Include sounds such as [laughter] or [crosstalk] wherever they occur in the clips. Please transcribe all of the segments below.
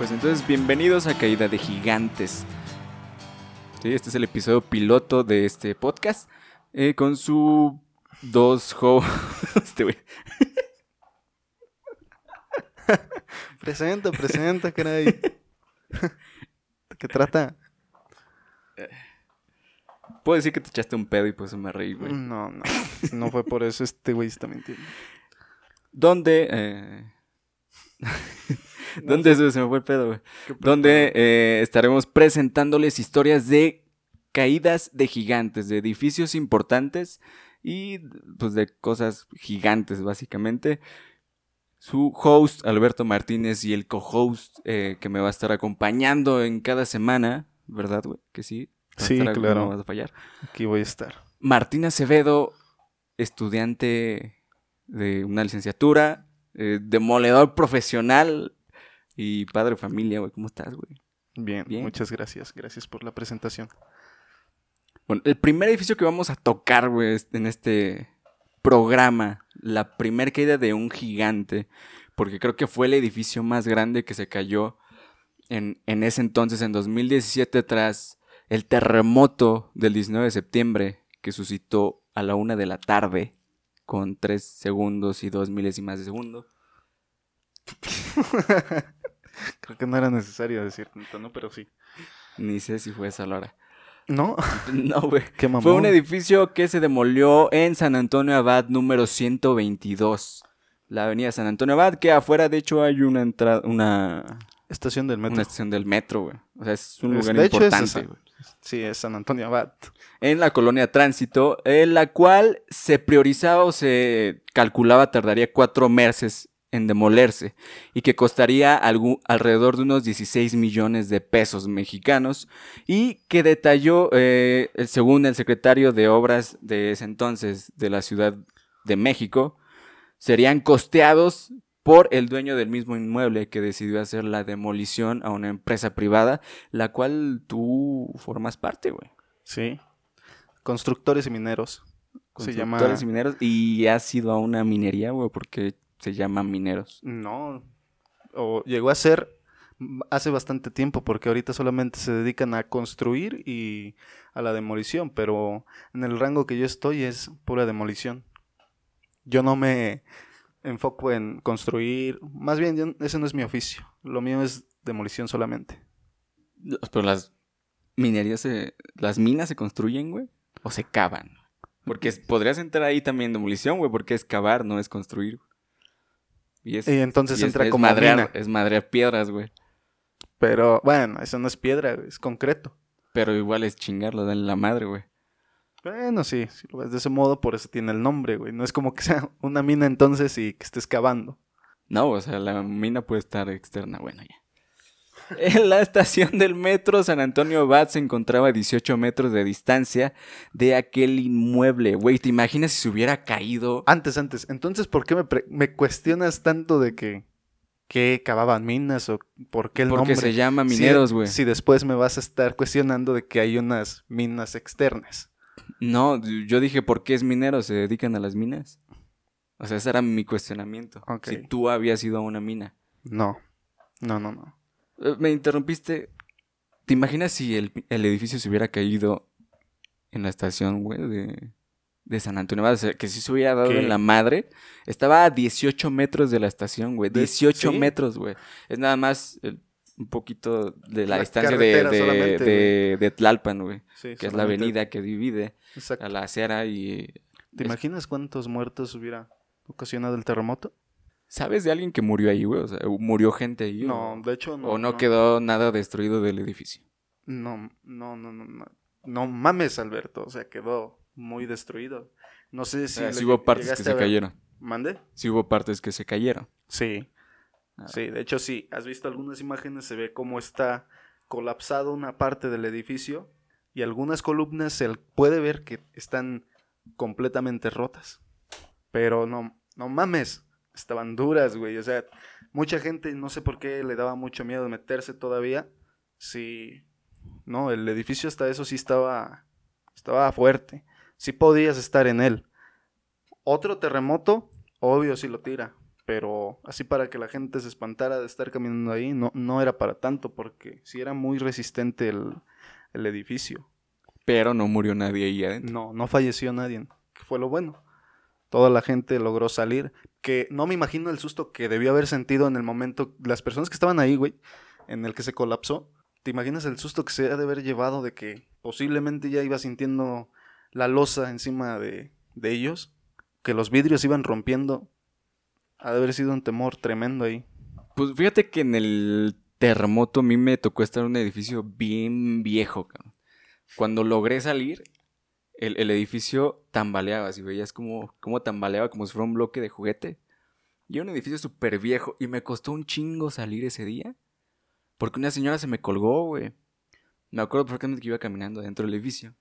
Pues entonces, bienvenidos a Caída de Gigantes. Sí, este es el episodio piloto de este podcast. eh, con su dos. [laughs] Este güey. Presenta, presenta, caray. ¿De qué trata? Puedo decir que te echaste un pedo y pues me reí, güey. No, no. No fue por eso, este güey está mintiendo. Donde. Eh... [laughs] ¿Dónde se, se me fue el pedo, güey? Donde eh, estaremos presentándoles historias de caídas de gigantes, de edificios importantes y pues de cosas gigantes, básicamente. Su host, Alberto Martínez, y el co-host eh, que me va a estar acompañando en cada semana, ¿verdad, güey? Que sí. ¿Vas a Sí, claro. No vas a fallar. Aquí voy a estar. Martín Acevedo, estudiante de una licenciatura, eh, demoledor profesional y padre familia, güey. ¿Cómo estás, güey? Bien, Bien. muchas gracias. Gracias por la presentación. Bueno, el primer edificio que vamos a tocar, güey, en este programa, la primer caída de un gigante, porque creo que fue el edificio más grande que se cayó en, en ese entonces, en 2017, tras el terremoto del 19 de septiembre, que suscitó a la una de la tarde, con 3 segundos y 2 milésimas de segundo. [laughs] Creo que no era necesario decir tanto, ¿no? Pero sí. Ni sé si fue esa la hora. ¿No? [laughs] No, güey. Qué mamón. Fue un edificio que se demolió en San Antonio Abad número 122. La avenida San Antonio Abad, que afuera de hecho hay una entrada, una, Estación del metro. una estación del metro, güey. O sea, es un lugar de hecho, es importante, güey. Sí, es San Antonio Abad. En la colonia Tránsito, en la cual se priorizaba o se calculaba tardaría cuatro meses en demolerse y que costaría algu- alrededor de unos 16 millones de pesos mexicanos y que detalló, eh, el- según el secretario de Obras de ese entonces de la Ciudad de México, serían costeados por el dueño del mismo inmueble que decidió hacer la demolición a una empresa privada, la cual tú formas parte, güey. Sí. Constructores y mineros. Se llama. Constructores y mineros. Y ha sido a una minería, güey, porque se llama mineros. No. O llegó a ser hace bastante tiempo, porque ahorita solamente se dedican a construir y a la demolición, pero en el rango que yo estoy es pura demolición. Yo no me enfoco en construir, más bien yo- ese no es mi oficio, lo mío es demolición solamente. Pero las minerías, se- las minas se construyen, güey, o se cavan. Porque podrías entrar ahí también demolición, güey, porque es cavar, no es construir. Y es, Y entonces y entra es como madrear, mina. es madrear piedras, güey. Pero bueno, eso no es piedra, es concreto. Pero igual es chingarlo en la madre, güey. Bueno, sí, si lo ves de ese modo, por eso tiene el nombre, güey. No es como que sea una mina entonces y que estés cavando. No, o sea, la mina puede estar externa, bueno, ya. En la estación del metro San Antonio Abad se encontraba a 18 metros de distancia de aquel inmueble. Güey, ¿te imaginas si se hubiera caído? Antes, antes. Entonces, ¿por qué me, pre- me cuestionas tanto de que, que cavaban minas o por qué el Porque nombre? se llama mineros, güey. Si, después me vas a estar cuestionando de que hay unas minas externas. No, yo dije, ¿por qué es minero? ¿Se dedican a las minas? O sea, ese era mi cuestionamiento. Ok. Si tú habías ido a una mina. No. No, no, no. Eh, Me interrumpiste. ¿Te imaginas si el, el edificio se hubiera caído en la estación, güey, de, de San Antonio? Abad? O sea, que si se hubiera dado ¿Qué? en la madre. Estaba a 18 metros de la estación, güey. De- 18 ¿sí? metros, güey. Es nada más el- un poquito de la, La distancia de, carretera de, solamente, de- de Tlalpan, güey. Sí, Que es la avenida que divide Exacto. a la acera y... ¿Te imaginas cuántos muertos hubiera ocasionado el terremoto? ¿Sabes de alguien que murió ahí, güey? O sea, murió gente ahí. No, o, de hecho no. o no, quedó nada destruido del edificio. No, no, no, no, no. No mames, Alberto. O sea, quedó muy destruido. No sé si. Sí hubo partes que se cayeron. ¿Mande? Sí hubo partes que se cayeron. Sí. Ah. Sí, de hecho sí. ¿Has visto algunas imágenes? Se ve cómo está colapsado una parte del edificio y algunas columnas se puede ver que están completamente rotas. Pero no, no mames, estaban duras, güey. O sea, mucha gente, no sé por qué le daba mucho miedo meterse todavía. Sí, no, el edificio hasta eso sí estaba, estaba fuerte. Sí podías estar en él. Otro terremoto, obvio sí lo tira. Pero así para que la gente se espantara de estar caminando ahí, no, no era para tanto, porque sí era muy resistente el, el edificio. Pero no murió nadie ahí adentro. No, no falleció nadie, que fue lo bueno. Toda la gente logró salir, que no me imagino el susto que debió haber sentido en el momento las personas que estaban ahí, güey, en el que se colapsó. ¿Te imaginas el susto que se ha de haber llevado de que posiblemente ya iba sintiendo la losa encima de, de ellos? Que los vidrios iban rompiendo. Ha de haber sido un temor tremendo ahí. Pues fíjate que en el terremoto a mí me tocó estar en un edificio bien viejo. Cuando logré salir, el, el edificio tambaleaba, si veías como, como tambaleaba como si fuera un bloque de juguete. Y era un edificio súper viejo y me costó un chingo salir ese día. Porque una señora se me colgó, güey. Me acuerdo perfectamente que iba caminando dentro del edificio.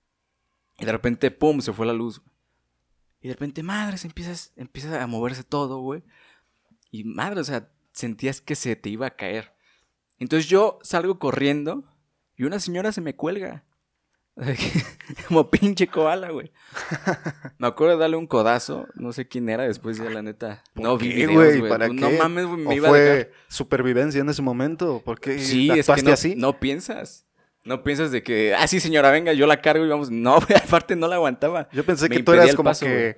Y de repente, ¡pum! se fue la luz. Y de repente, madre, se empieza, empieza a moverse todo, güey. Y madre, o sea, sentías que se te iba a caer. Entonces yo salgo corriendo y una señora se me cuelga. [laughs] Como pinche koala, güey. Me acuerdo de darle un codazo. No sé quién era. Después ya la neta. No vi ¿Qué, videos, güey? ¿Para No qué? mames, güey. ¿O Me iba a dejar. fue supervivencia en ese momento? ¿Por qué Sí, es que no, así? no piensas. No piensas de que, ah, sí, señora, venga, yo la cargo y vamos. No, [laughs] güey, aparte no la aguantaba. Yo pensé Me que tú eras como paso, que,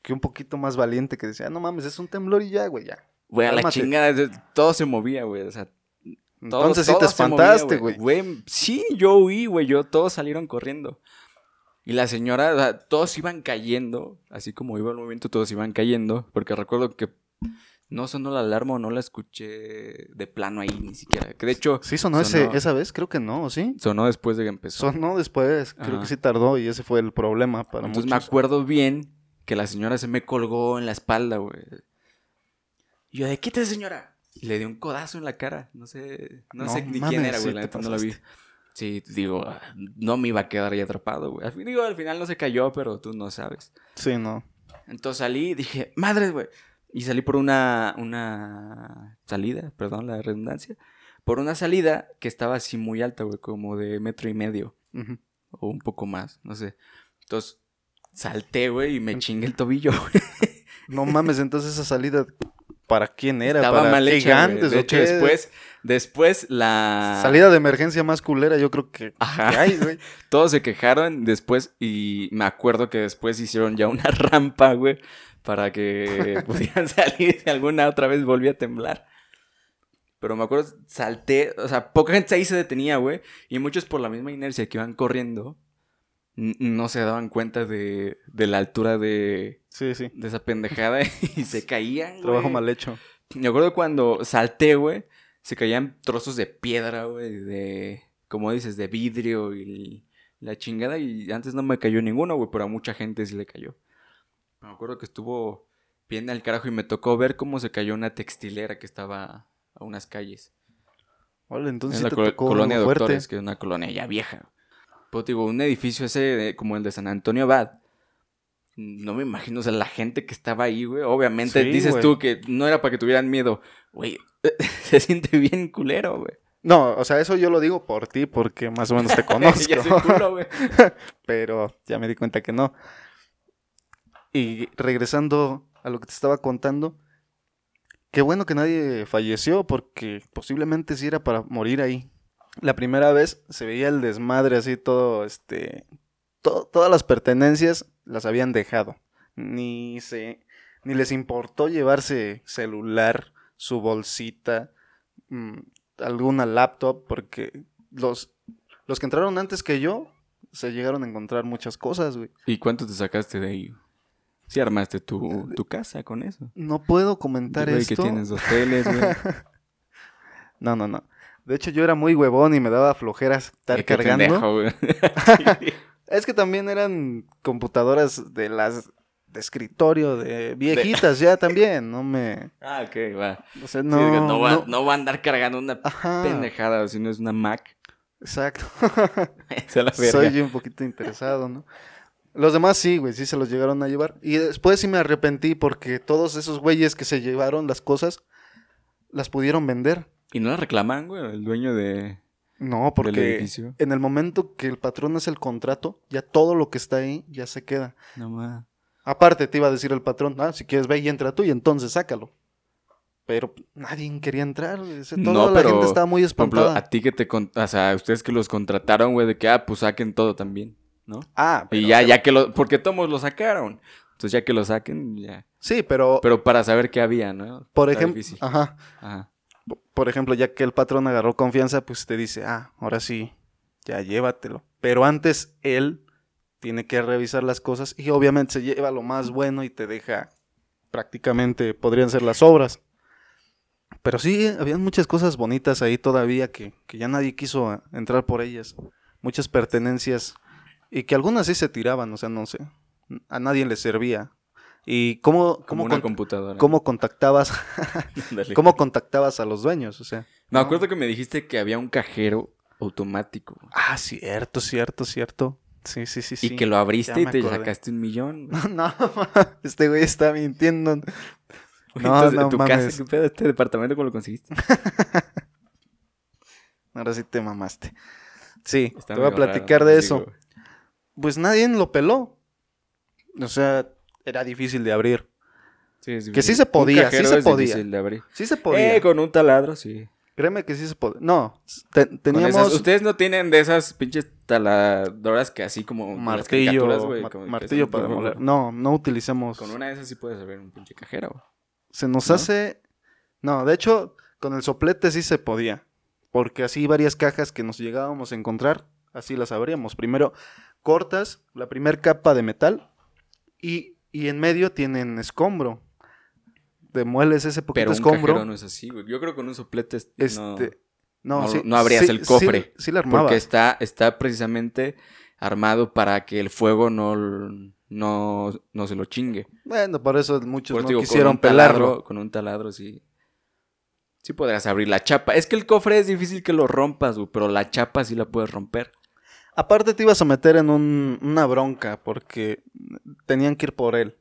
que un poquito más valiente, que decía, "Ah, no mames, es un temblor y ya, güey, ya. Güey, a la chingada, todo se movía, güey. O sea, todo- Entonces sí te espantaste, güey. Güey, sí, yo huí, güey. Yo, todos salieron corriendo. Y la señora, o sea, todos iban cayendo. Así como iba el movimiento, todos iban cayendo. Porque recuerdo que no sonó la alarma o no la escuché de plano ahí ni siquiera. Que de hecho, ¿Sí sonó, Sonó. Ese, esa vez? Creo que no, ¿o ¿sí? sonó después de que empezó. Sonó después, creo Ajá. que sí tardó y ese fue el problema para Entonces me muchos. acuerdo bien que la señora se me colgó en la espalda, güey. Y yo, de quítese, señora. Y le di un codazo en la cara. No sé, no, No sé ni quién era, sí güey. La neta no la vi. Sí, digo, no me iba a quedar ahí atrapado, güey. Al, fin, digo, al final no se cayó, pero tú no sabes. Sí, no. Entonces salí y dije, madres, güey. Y salí por una, una salida, perdón la redundancia. Por una salida que estaba así muy alta, güey, como de metro y medio o un poco más, no sé. Entonces salté, güey, y me chingué el tobillo. güey. No mames, entonces esa salida, ¿para quién era? Estaba ¿Para mal hecha, gigantes De hecho, después, después la... Salida de emergencia más culera, yo creo que, Ajá. que hay, güey. [laughs] Todos se quejaron después y me acuerdo que después hicieron ya una [laughs] rampa, güey, para que [laughs] pudieran salir si alguna otra vez volvía a temblar. Pero me acuerdo, salté, o sea, poca gente ahí se detenía, güey, y muchos por la misma inercia que iban corriendo, no se daban cuenta de, de la altura de, Sí, sí. de esa pendejada [laughs] y se caían, güey. Trabajo mal hecho. Me acuerdo cuando salté, güey, se caían trozos de piedra, güey, de, como dices, de vidrio y la chingada. Y antes no me cayó ninguno, güey, pero a mucha gente sí le cayó. Me acuerdo que estuvo bien al carajo y me tocó ver cómo se cayó una textilera que estaba a unas calles. Vale, entonces en la te col- tocó colonia fuerte. Doctores, que es una colonia ya vieja. Pero te digo, un edificio ese de- como el de San Antonio Abad. No me imagino, o sea, la gente que estaba ahí, güey. Obviamente Sí, dices güey. tú que no era para que tuvieran miedo. Güey, [laughs] se siente bien culero, güey. No, o sea, eso yo lo digo por ti, porque más o menos te [laughs] conozco. ya soy culo, güey. [laughs] pero ya me di cuenta que no. Y regresando a lo que te estaba contando, qué bueno que nadie falleció, porque posiblemente sí era para morir ahí. La primera vez se veía el desmadre así todo, este, to- todas las pertenencias las habían dejado. Ni se, ni les importó llevarse celular, su bolsita, mm, alguna laptop, porque los, los que entraron antes que yo se llegaron a encontrar muchas cosas, güey. ¿Y cuánto te sacaste de ahí? Sí armaste tu, tu casa con eso. No puedo comentar Güey, esto. que tienes dos teles, güey. [laughs] No, no, no. De hecho, yo era muy huevón y me daba flojera estar qué cargando. pendejo, güey. [laughs] Es que también eran computadoras de las de escritorio, de viejitas ya también. No me. ah, ok, va. O sea, Sí, no. digo, no, va, no- no va a andar cargando una Ajá. pendejada, si no es una Mac. Exacto. [laughs] Es la. Soy un poquito interesado, ¿no? Los demás sí, güey, sí se los llegaron a llevar. Y después sí me arrepentí porque todos esos güeyes que se llevaron las cosas las pudieron vender. ¿Y no la reclaman, güey? El dueño de, No, porque en el momento que el patrón hace el contrato, ya todo lo que está ahí ya se queda. No más. Aparte te iba a decir el patrón, ah, si quieres ve y entra tú y entonces sácalo. Pero nadie quería entrar. sea, No, Toda la pero, gente estaba muy Por ejemplo, espantada. a ti que te... con- O sea, ustedes que los contrataron, güey, de que, ah, pues saquen todo también, ¿no? Ah, y pero- ya, ya que lo... Porque todos lo sacaron. Entonces ya que lo saquen, ya. Sí, pero, Pero para saber qué había, ¿no? por ejemplo, ajá. Ajá. Por ejemplo, ya que el patrón agarró confianza, pues te dice, ah, ahora sí, ya llévatelo. Pero antes él tiene que revisar las cosas y obviamente se lleva lo más bueno y te deja prácticamente, podrían ser las obras. Pero sí, habían muchas cosas bonitas ahí todavía que, que ya nadie quiso a- entrar por ellas. Muchas pertenencias y que algunas sí se tiraban, o sea, no sé. A nadie le servía. ¿Y cómo, cómo, una computadora. cómo contactabas. [laughs] ¿Cómo contactabas a los dueños? O sea. Me acuerdo que me dijiste que había un cajero automático. Ah, cierto, cierto, cierto. Sí, sí, sí, sí. Y que lo abriste y te acordé. sacaste un millón. güey. [laughs] No, [laughs] este güey está mintiendo. No, Entonces, no ¿tu mames. casa, qué pedo? ¿Este departamento cómo lo conseguiste? Ahora sí te mamaste. Sí, Está te voy a platicar raro, de digo, eso. Pues nadie lo peló. O sea, era difícil de abrir. sí, es Que sí difícil. se podía, sí se podía. difícil de abrir. Sí se podía. Eh, con un taladro, sí. Créeme que sí se podía. No, te- teníamos esas- Ustedes no tienen de esas pinches taladoras que así como las martillo, ma- como martillo para demoler. No, no utilizamos. Con una de esas sí puedes abrir un pinche cajero. güey. Se nos ¿No? hace. No, de hecho, con el soplete sí se podía. Porque así varias cajas que nos llegábamos a encontrar, así las abríamos. Primero cortas la primer capa de metal y, y en medio tienen escombro. Demueles ese poquito Pero un escombro. cajero no es así, güey. Yo creo que con un soplete no, este, no, no- sí, no abrías sí- el cofre, Sí, sí la armaba. porque está, está precisamente armado para que el fuego no, no, no se lo chingue. Bueno, por eso muchos Por no digo, con quisieron taladro, pelarlo. con un taladro sí. Sí podrías abrir la chapa. Es que el cofre es difícil que lo rompas, güey, pero la chapa sí la puedes romper. Aparte te ibas a meter en un- una bronca porque tenían que ir por él.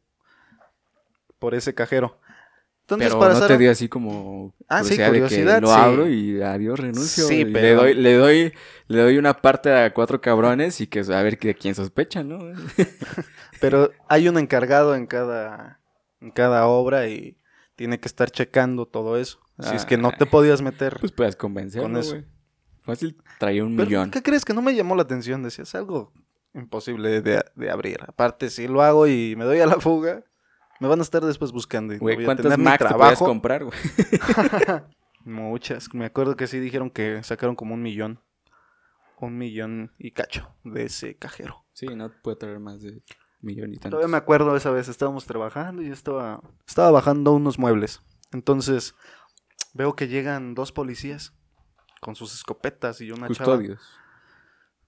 Por ese cajero. Entonces, pero para no te dio así como Ah, sí, curiosidad de que lo sí. abro y adiós renuncio. Sí, y le pero- doy, le doy, le doy una parte a cuatro cabrones y que a ver de quién sospecha, ¿no? [laughs] Pero hay un encargado en cada, en cada obra y tiene que estar checando todo eso. Así es que no te Ay. podías meter. Pues puedes convencerlo, Con eso. Fácil traía un Pero, millón. ¿qué crees que no me llamó la atención? Decías algo imposible de, de abrir. Aparte, si lo hago y me doy a la fuga, me van a estar después buscando. Y no Güey, voy a ¿cuántas tener ni Macs te podías trabajo. comprar, güey? [laughs] Muchas. Me acuerdo que sí dijeron que sacaron como un millón. Un millón y cacho de ese cajero. Sí, no puede traer más de millón y tantos. Todavía me acuerdo esa vez, estábamos trabajando y yo estaba, estaba bajando unos muebles. Entonces, veo que llegan dos policías con sus escopetas y una chava. Custodios.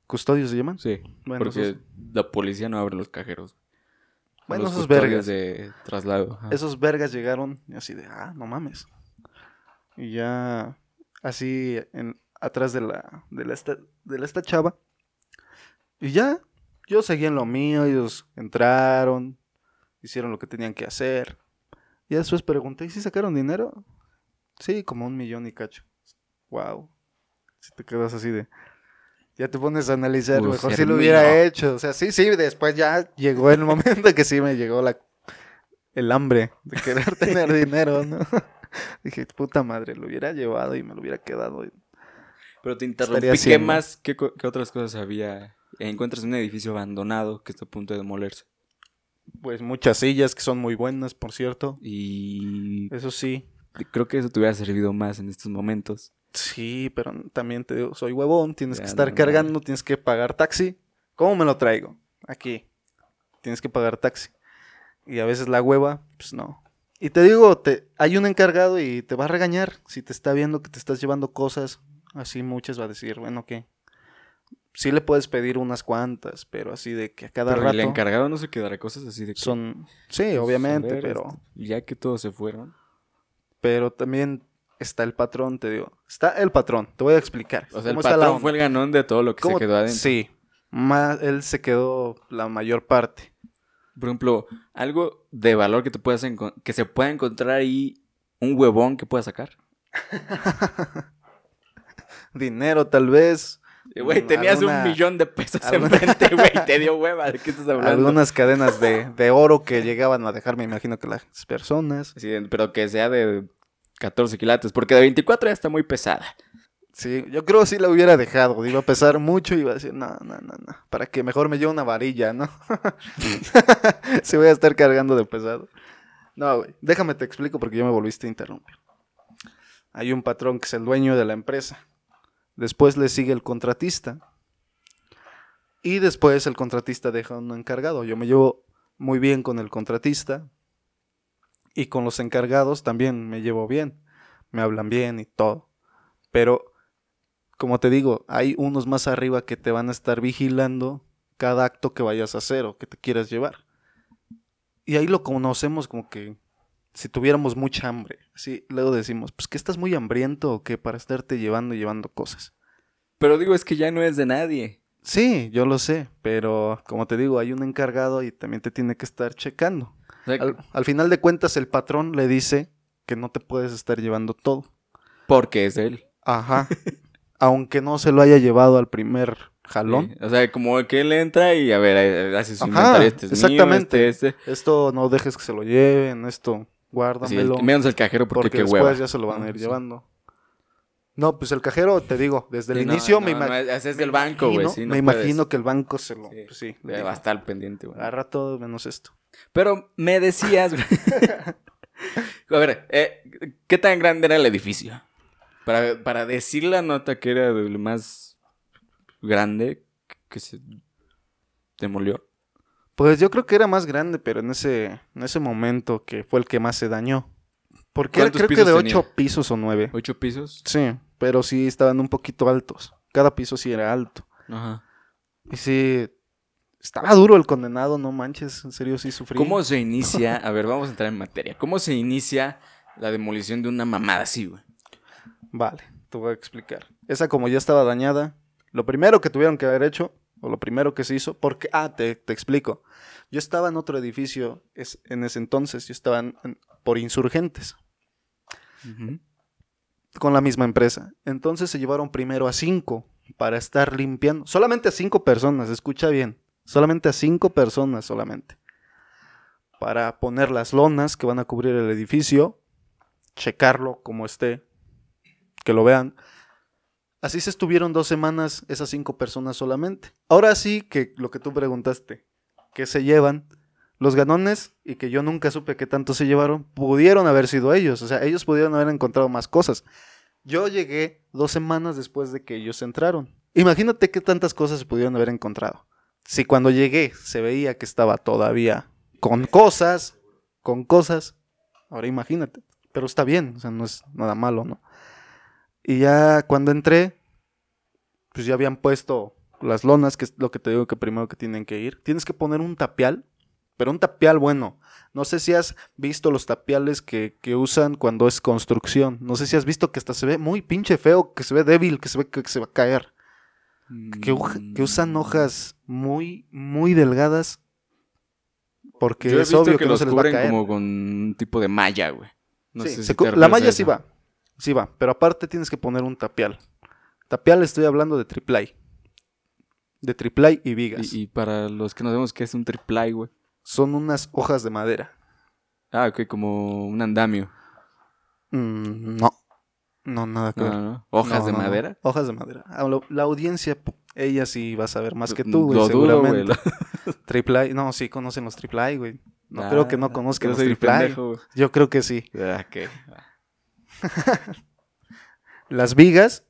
¿Custodios se llaman? Sí, Bueno, porque esos, la policía no abre los cajeros. bueno, los esos custodios vergas. de traslado. ajá. Esos vergas llegaron así de, ah, no mames. Y ya, así, en, atrás de la, de la, esta, de la esta chava. Y ya, yo seguí en lo mío, ellos entraron, hicieron lo que tenían que hacer. Y después pregunté, ¿y si sacaron dinero? Sí, como un millón y cacho. Wow. Si te quedas así de... Ya te pones a analizar, Pues, mejor si lo hubiera hecho. O sea, sí, sí, después ya llegó el momento que sí me llegó la el hambre de querer [laughs] tener dinero, ¿no? [laughs] Dije, puta madre, lo hubiera llevado y me lo hubiera quedado. Pero te interrumpí. ¿Qué más? ¿Qué, qué otras cosas había? Encuentras un edificio abandonado que está a punto de demolerse. Pues muchas sillas que son muy buenas, por cierto. Y Eso sí. creo que eso te hubiera servido más en estos momentos. Sí, pero también te digo, soy huevón, tienes que estar no, cargando, tienes que pagar taxi. ¿Cómo me lo traigo? Aquí. Tienes que pagar taxi. Y a veces la hueva, pues no. Y te digo, te, hay un encargado y te va a regañar si te está viendo que te estás llevando cosas. Así muchas va a decir, bueno, ¿qué? Sí le puedes pedir unas cuantas, pero así de que a cada Pero el rato encargado no se quedará cosas así de que... son... Sí, pues, obviamente, pero... este, Ya que todos se fueron. Pero también está el patrón, te digo. Está el patrón, te voy a explicar. O sea, el patrón fue el ganón de todo lo que se ¿Cómo- quedó adentro. Sí, más, él se quedó la mayor parte. Por ejemplo, algo de valor que te puedas que se pueda encontrar ahí, un huevón que puedas sacar. [laughs] Dinero tal vez. Eh, Güey, tenías alguna- un millón de pesos alguna- enfrente, güey, y te dio [laughs] hueva. ¿De qué estás hablando? Algunas cadenas de, de oro que llegaban a dejar, me imagino que las personas. Sí, pero que sea de 14 quilates, porque de 24 ya está muy pesada. Sí, yo creo que sí la hubiera dejado. Iba a pesar mucho y iba a decir, no, no, no, no. Para que mejor me lleve una varilla, ¿no? [laughs] [laughs] si voy a estar cargando de pesado. No, güey. Déjame te explico porque ya me volviste a interrumpir. Hay un patrón que es el dueño de la empresa. Después le sigue el contratista. Y después el contratista deja un encargado. Yo me llevo muy bien con el contratista. Y con los encargados también me llevo bien. Me hablan bien y todo. Pero como te digo, hay unos más arriba que te van a estar vigilando cada acto que vayas a hacer o que te quieras llevar. Y ahí lo conocemos como que si tuviéramos mucha hambre. Así, luego decimos, pues que estás muy hambriento o qué para estarte llevando y llevando cosas. Pero digo, es que ya no es de nadie. Sí, yo lo sé, pero como te digo, hay un encargado y también te tiene que estar checando. Sea, Al, al final de cuentas, el patrón le dice que no te puedes estar llevando todo. porque es él. Ajá. [laughs] Aunque no se lo haya llevado al primer jalón. Sí, O sea, como que él entra y a ver, eh, hace su inventario. Este es mío, exactamente. este, este. Esto no dejes que se lo lleven, esto Sí, guárdamelo. el- menos el cajero porque, porque qué después hueva. ya se lo van a ir Sí. llevando. No, pues el cajero, te digo, desde el Sí, no, inicio no, me, no, ima- ese es me del banco, güey. imagino- sí, no me puedes. imagino que el banco se lo... Sí. pues sí, le va a estar pendiente, güey. agarra todo menos esto. Pero me decías. [laughs] A ver, eh, ¿qué tan grande era el edificio? Para, para decir la nota que era el más grande que se demolió. Pues yo creo que era más grande, pero en ese, en ese momento que fue el que más se dañó. Porque era, ¿Cuántos creo que de tenía? ocho pisos o nueve. ¿Ocho pisos? Sí, pero sí estaban un poquito altos. Cada piso sí era alto. Ajá. Y sí, estaba duro el condenado, no manches, en serio sí sufrí. ¿Cómo se [laughs] inicia? A ver, vamos a entrar en materia. ¿Cómo se inicia la demolición de una mamada así, güey? Vale, te voy a explicar. Esa como ya estaba dañada, lo primero que tuvieron que haber hecho, o lo primero que se hizo, porque, ah, te, te explico. Yo estaba en otro edificio es, en ese entonces, yo estaba en- en- por insurgentes, con la misma empresa. Entonces se llevaron primero a cinco para estar limpiando. Solamente a cinco personas, escucha bien. Solamente a cinco personas solamente. Para poner las lonas que van a cubrir el edificio, checarlo como esté, que lo vean. Así se estuvieron dos semanas esas cinco personas solamente. Ahora sí que lo que tú preguntaste, que se llevan los ganones y que yo nunca supe qué tanto se llevaron, pudieron haber sido ellos. O sea, ellos pudieron haber encontrado más cosas. Yo llegué dos semanas después de que ellos entraron. Imagínate qué tantas cosas se pudieron haber encontrado. Si cuando llegué se veía que estaba todavía con cosas, con cosas, ahora imagínate. Pero está bien, o sea, no es nada malo, ¿no? Y ya cuando entré, pues ya habían puesto las lonas, que es lo que te digo que primero que tienen que ir. Tienes que poner un tapial, pero un tapial bueno. No sé si has visto los tapiales que, que usan cuando es construcción. No sé si has visto que hasta se ve muy pinche feo, que se ve débil, que se ve que, se va a caer. Que, usan hojas muy, muy delgadas. Porque Yo he es visto obvio que, que, no se les va a caer. como con un tipo de malla, güey. No Sí, sé se si cu- te la malla sí va. Sí va. Pero aparte tienes que poner un tapial. Tapial estoy hablando de triplay. De triplay y vigas. Y, y para los que no sabemos qué es un triplay, güey. Son unas hojas de madera. Ah, ok, como un andamio. Mm, no. No, nada que No, ver. no. ¿Hojas No, de madera? Hojas de madera. Ah, La audiencia, ella sí va a saber más que tú, güey, Lo dudo, güey. seguramente. [laughs] Triple No, sí conocen los triple güey. No Ah, creo que no conozcan los triple pendejo, güey. Yo creo que sí. Ah. [laughs] Las vigas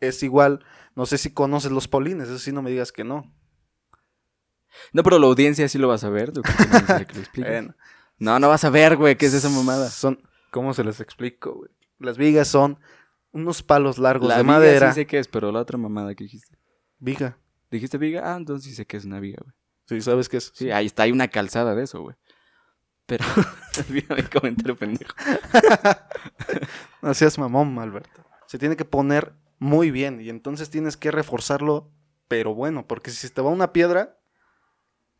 es igual. No sé si conoces los polines, eso sí no me digas que no. No, pero la audiencia sí lo vas a ver. [laughs] No, no vas a ver, güey. ¿Qué es esa mamada? Son, ¿cómo se les explico, güey? Las vigas son unos palos largos La de viga madera. sí sé qué es, pero la otra mamada que dijiste. Viga. ¿Dijiste viga? Ah, entonces sí sé que es una viga, güey. Sí, ¿sabes qué es? Sí, ahí está, hay una calzada de eso, güey. Pero, olvídame [laughs] el comentario pendejo. [laughs] No seas mamón, Alberto. Se tiene que poner muy bien y entonces tienes que reforzarlo, pero bueno, porque si se te va una piedra,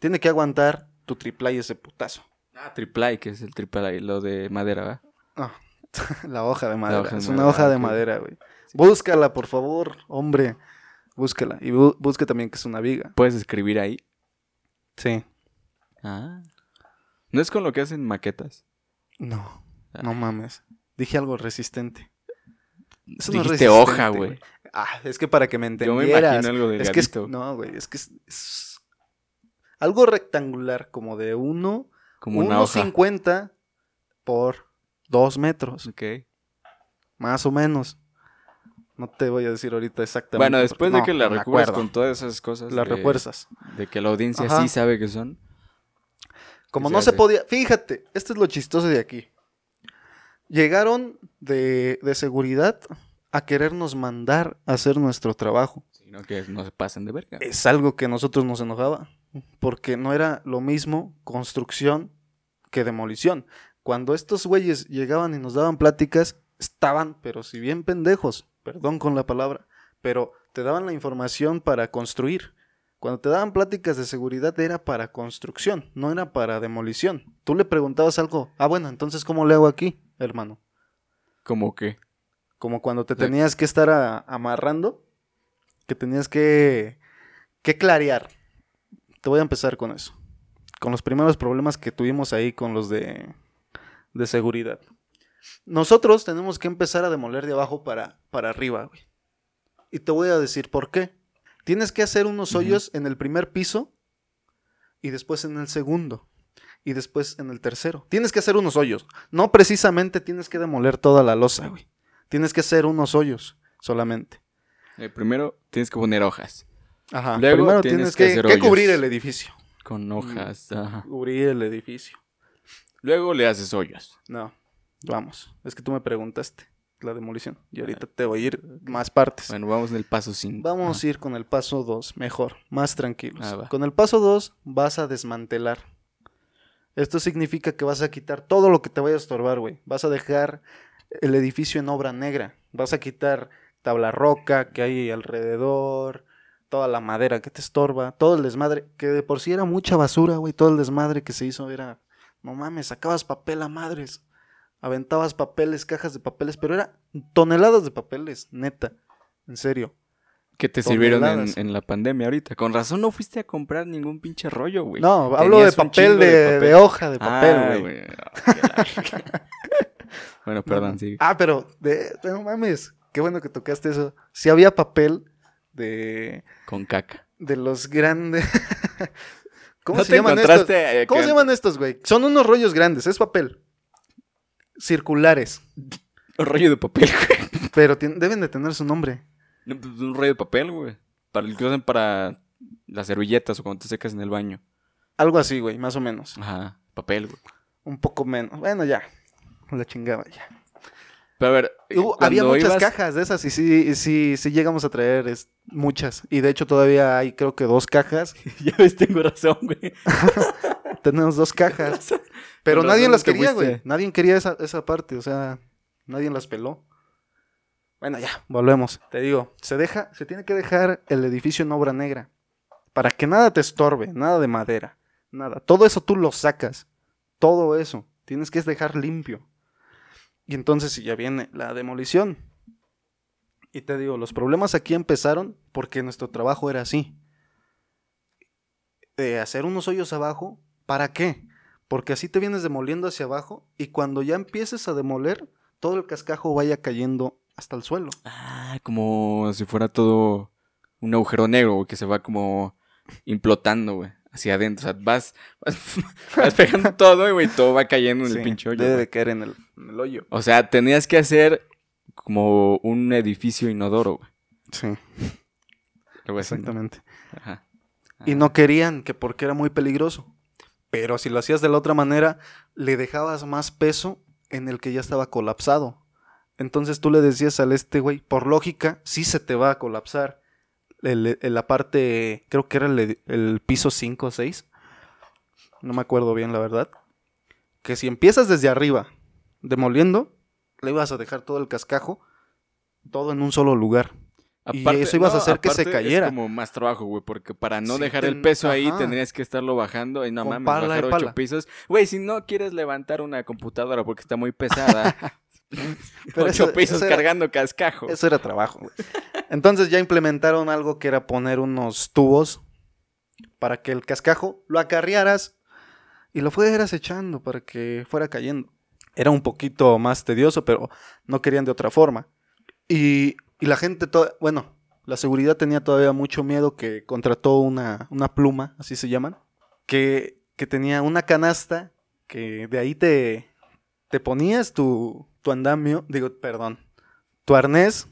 tiene que aguantar tu triplay ese putazo. Ah, triplay, que es el triplay, lo de madera, ¿verdad? Ah, [laughs] la hoja de madera. hoja de es una madera, hoja de madera, güey. Búscala, por favor, hombre. Búscala. Y bu- busca también que es una viga. Puedes escribir ahí. Sí. Ah. ¿No es con lo que hacen maquetas? No, no mames. Dije algo resistente. Eso no es Dijiste hoja, güey. Ah, es que para que me Yo me entendieras. imagino algo es que es, no, güey, es que es, es algo rectangular, como de uno, Como una hoja. 1.50 por 2 metros, Ok. más o menos. No te voy a decir ahorita exactamente. Bueno, porque después de no, que la recuerdas con todas esas cosas. Las de- refuerzas. De que la audiencia Ajá. sí sabe que son. Como no se podía. Fíjate, esto es lo chistoso de aquí. Llegaron de, de seguridad a querernos mandar a hacer nuestro trabajo. Sino que no se pasen de verga. Es algo que a nosotros nos enojaba. Porque no era lo mismo construcción que demolición. Cuando estos güeyes llegaban y nos daban pláticas, estaban, pero si bien pendejos, perdón con la palabra, pero te daban la información para construir. Cuando te daban pláticas de seguridad era para construcción, no era para demolición. Tú le preguntabas algo, ah bueno, entonces ¿cómo le hago aquí, hermano? Como que. Como cuando te tenías que estar a- amarrando, que tenías que, que clarear. Te voy a empezar con eso. Con los primeros problemas que tuvimos ahí con los de, de seguridad. Nosotros tenemos que empezar a demoler de abajo para, para arriba, güey. Y te voy a decir por qué. Tienes que hacer unos hoyos en el primer piso y después en el segundo y después en el tercero. Tienes que hacer unos hoyos. No precisamente tienes que demoler toda la losa, güey. Tienes que hacer unos hoyos solamente. eh, primero tienes que poner hojas. Ajá. Luego Primero tienes tienes que que, hacer que hoyos. cubrir el edificio. Con hojas. ajá. Cubrir el edificio. Luego le haces hoyos. No, vamos. Es que tú me preguntaste la demolición. Y ahorita te voy a ir más partes. Bueno, vamos en el paso 5. Vamos a ir con el paso 2, mejor, más tranquilos. Ah, con el paso 2 vas a desmantelar. Esto significa que vas a quitar todo lo que te vaya a estorbar, güey. Vas a dejar el edificio en obra negra. Vas a quitar tabla roca que hay alrededor, toda la madera que te estorba, todo el desmadre, que de por sí era mucha basura, güey. Todo el desmadre que se hizo era, no mames, sacabas papel a madres. Aventabas papeles, cajas de papeles, pero era toneladas de papeles, neta. En serio. Que te sirvieron en, la pandemia ahorita. Con razón no fuiste a comprar ningún pinche rollo, güey. No, hablo de papel de, de de papel. hoja de papel, güey. [laughs] bueno, perdón, sigue. Ah, pero de, no mames, qué bueno que tocaste eso. Si había papel de, Con caca. de los grandes. ¿Cómo ¿No se llaman estos? eh, ¿Cómo que- se llaman estos, güey? Son unos rollos grandes, es papel. Circulares, Un rollo de papel, güey. pero deben de tener su nombre. No, pues, Un rollo de papel, güey. Para el que usan para las servilletas o cuando te secas en el baño. Algo así, güey, más o menos. Ajá, papel, güey. Un poco menos. Bueno, ya. La chingaba ya. Pero a ver, eh, Hubo- había muchas ibas- cajas de esas y sí, sí, sí llegamos a traer es- muchas. Y de hecho todavía hay creo que dos cajas. [laughs] ya ves, tengo razón, güey. [laughs] Tenemos dos cajas. Pero Con nadie las quería, fuiste. güey. Nadie quería esa, esa parte. O sea, nadie las peló. Bueno, ya, volvemos. Te digo, se deja, se tiene que dejar el edificio en obra negra. Para que nada te estorbe, nada de madera, nada. Todo eso tú lo sacas. Todo eso. Tienes que dejar limpio. Y entonces ya viene la demolición. Y te digo, los problemas aquí empezaron porque nuestro trabajo era así. De hacer unos hoyos abajo, ¿para qué? Porque así te vienes demoliendo hacia abajo y cuando ya empieces a demoler, todo el cascajo vaya cayendo hasta el suelo. Ah, como si fuera todo un agujero negro, que se va como implotando, güey, hacia adentro. O sea, vas, [laughs] vas, vas pegando [laughs] todo, güey, y todo va cayendo en Sí, el pinche hoyo. Debe güey. de caer en el, en el hoyo. O sea, tenías que hacer como un edificio inodoro, güey. Sí, exactamente. Ajá. Y no querían que porque era muy peligroso. Pero si lo hacías de la otra manera, le dejabas más peso en el que ya estaba colapsado. Entonces tú le decías al este güey, por lógica, sí se te va a colapsar. El- el- la parte, creo que era el, el piso 5 o 6. No me acuerdo bien, la verdad. Que si empiezas desde arriba, demoliendo, le ibas a dejar todo el cascajo, todo en un solo lugar. Y eso ibas a hacer que se cayera. Es como más trabajo, güey, porque para no Sí, dejar el peso ahí tendrías que estarlo bajando. Y no Con mames, pala bajar ocho pala. pisos. Güey, si no quieres levantar una computadora porque está muy pesada, [laughs] [laughs] Pero ocho eso- era- cargando cascajo. Eso era trabajo, güey. Entonces ya implementaron algo que era poner unos tubos para que el cascajo lo acarrearas y lo fueras echando para que fuera cayendo. era un poquito más tedioso, pero no querían de otra forma. Y, y la gente, bueno, la seguridad tenía todavía mucho miedo que contrató una, una pluma, así se llaman, que, que tenía una canasta que de ahí te, te ponías tu, tu andamio, digo, perdón, tu arnés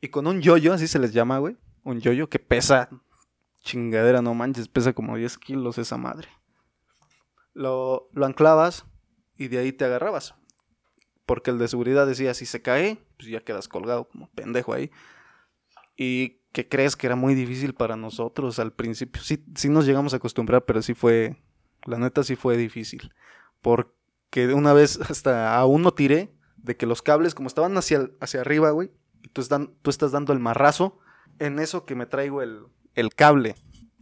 y con un yoyo, así se les llama, güey, un yoyo que pesa, chingadera, no manches, pesa como 10 kilos esa madre. Lo, lo anclabas y de ahí te agarrabas. Porque el de seguridad decía, si se cae, pues ya quedas colgado como pendejo ahí. Y que crees que era muy difícil para nosotros al principio. Sí, sí nos llegamos a acostumbrar, pero sí fue, la neta sí fue difícil. Porque una vez hasta a uno tiré de que los cables como estaban hacia, hacia arriba, güey, y tú, están, tú estás dando el marrazo, en eso que me traigo el, el cable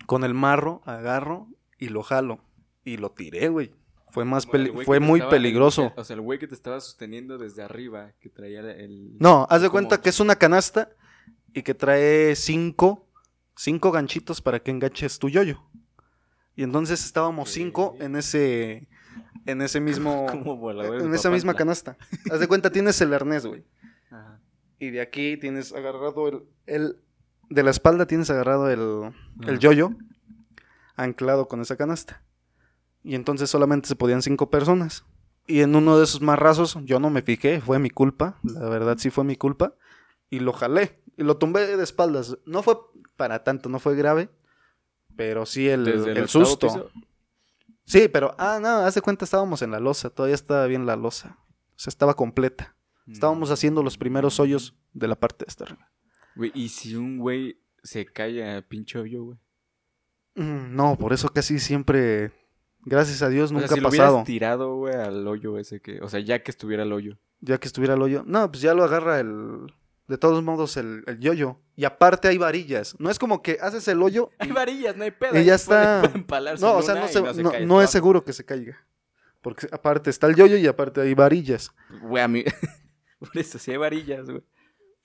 con el marro, agarro y lo jalo. Y lo tiré, güey. Fue más peli- fue que muy estaba- peligroso. O sea, el güey que te estaba sosteniendo desde arriba, que traía el... No, haz de como- cuenta que es una canasta y que trae cinco, cinco ganchitos para que enganches tu yoyo. Y entonces estábamos cinco en ese, en ese mismo, voladores en esa misma canasta. Haz de cuenta tienes el arnés, güey. Ajá. Y de aquí tienes agarrado el, el de la espalda tienes agarrado el, el yoyo anclado con esa canasta. Y entonces solamente se podían cinco personas. Y en uno de esos marrazos yo no me fijé, fue mi culpa, la verdad sí fue mi culpa. Y lo jalé, y lo tumbé de espaldas. No fue para tanto, no fue grave, pero sí el, el, susto. piso. Sí, pero, ah, no, haz de cuenta estábamos en la losa, todavía estaba bien la losa. O sea, estaba completa. Estábamos Mm. haciendo los primeros hoyos de la parte de esta arriba. Güey, y si un güey se cae a pinche hoyo, güey. Mm, No, por eso casi siempre, gracias a Dios, O nunca sea, si ha lo hubieras pasado. tirado, güey, al hoyo ese que... O sea, ya que estuviera el hoyo. Ya que estuviera el hoyo. No, pues ya lo agarra el. De todos modos, el, el yoyo. Y aparte hay varillas. No es como que haces el hoyo. [laughs] Hay varillas, no hay pedo. Y ya está. No, o sea, no, se- no se no- es seguro que se caiga. Porque aparte está el yoyo y aparte hay varillas. Güey, a mí... [laughs] Por eso, si hay varillas, güey.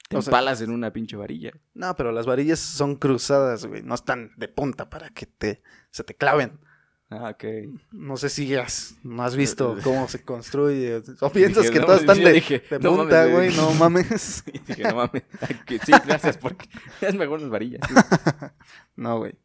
Te O sea- empalas en una pinche varilla. No, pero las varillas son cruzadas, güey. No están de punta para que te, se te claven. Ah, ok. No sé si has, no has visto [laughs] cómo se construye. O piensas Dije, que no, todas están de, dije, de no punta, mames, güey. güey. No mames. [laughs] Dije, no mames. [laughs] que sí, gracias, porque es mejor las varillas. No, güey.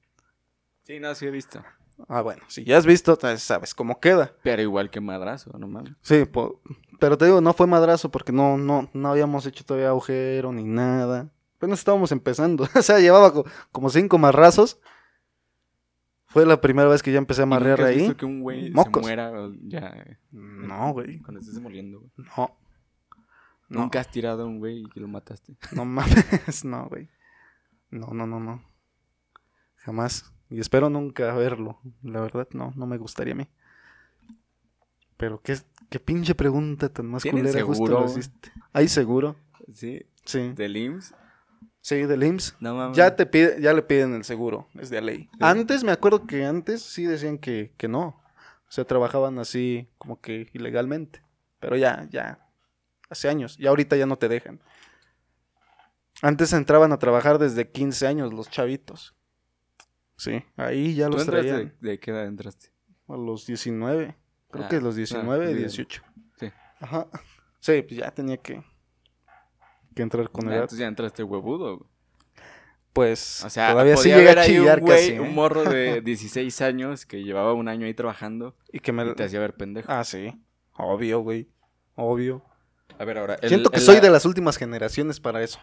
Sí, no, sí he visto. Ah, bueno. Si ya has visto, sabes cómo queda. Pero igual que madrazo, no mames. Sí, po- pero te digo, no fue madrazo porque no, no, no habíamos hecho todavía agujero ni nada. Apenas estábamos empezando. o sea, llevaba co- como cinco marrazos. Fue la primera vez que ya empecé a ¿Y marrear nunca has ahí. visto que un güey se muera ya eh, No, güey. cuando estés moliendo, güey? No. No, Nunca has tirado a un güey y que lo mataste. [laughs] no mames. No, güey. No, no, no, no. Jamás. Y espero nunca verlo. La verdad, no, no me gustaría a mí. Pero qué, qué pinche pregunta tan más ¿Tienen culera justo lo hiciste. ¿Hay seguro? Sí, Sí. del IMSS. Sí, del IMSS. No mames. Ya te pide, ya le piden el seguro, es de ley. Sí. Antes me acuerdo que antes sí decían que, que no. O sea, trabajaban así como que ilegalmente. Pero ya, ya. Hace años. Y ahorita ya no te dejan. Antes entraban a trabajar desde 15 años los chavitos. Sí, ahí ya ¿Tú los traían. de, de qué edad entraste? A los 19. Creo Ah, que los 19, ah, bien. 18. Sí. Ajá. Sí, pues ya tenía que, que entrar con Ah, edad. Entonces ya entraste huevudo. Pues O sea, todavía sí llega a chillar un güey, casi. ¿eh? un morro de [laughs] 16 años que llevaba un año ahí trabajando Y que me... y te hacía ver pendejo. Ah, sí. Obvio, güey. Obvio. A ver, ahora. el- Siento que el- soy de las últimas generaciones para eso.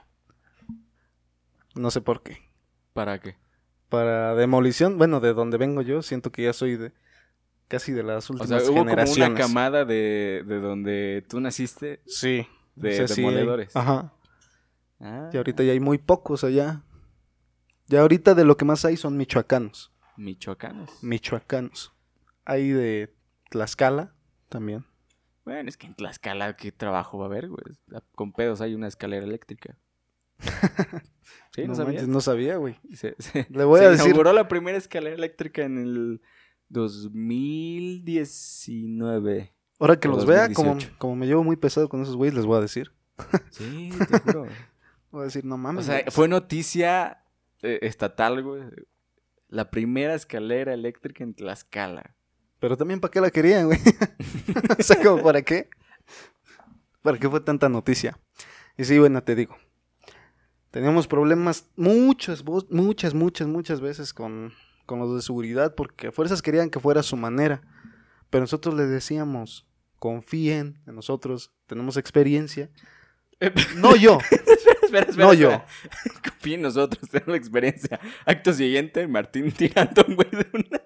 No sé por qué. ¿Para qué? Para demolición, bueno, de donde vengo yo, siento que ya soy de casi de las O últimas sea, hubo como generaciones. una camada de, de donde tú naciste Sí. de o sea, sí hay- demoledores. Ajá. Ah, Y ahorita ya hay muy pocos allá. Ya ahorita de lo que más hay son michoacanos. Michoacanos. Michoacanos. Hay de Tlaxcala también. Bueno, es que en Tlaxcala, ¿qué trabajo va a haber, güey? Con pedos hay una escalera eléctrica. [laughs] sí, no, no, sabía. manches, no sabía, güey. [laughs] Se, se- Le voy se a decir- inauguró la primera escalera eléctrica en el 2019. Ahora que los vea, como, 2018. como me llevo muy pesado con esos güeyes, les voy a decir. Sí, te juro. [laughs] Voy a decir, no o mames. sea, güey. fue noticia eh, estatal, güey. La primera escalera eléctrica en Tlaxcala. Pero también para qué la querían, güey. [laughs] o sea, como para qué. ¿Para qué fue tanta noticia? Y sí, bueno, te digo. Teníamos problemas muchas, muchas, muchas, muchas veces con, con los de seguridad porque fuerzas querían que fuera a su manera. Pero nosotros les decíamos, confíen en nosotros, tenemos experiencia. [laughs] No yo, [laughs] espera, espera, No yo. [laughs] Confía en nosotros, tenemos experiencia. Acto siguiente, Martín [laughs] tirando un güey de una,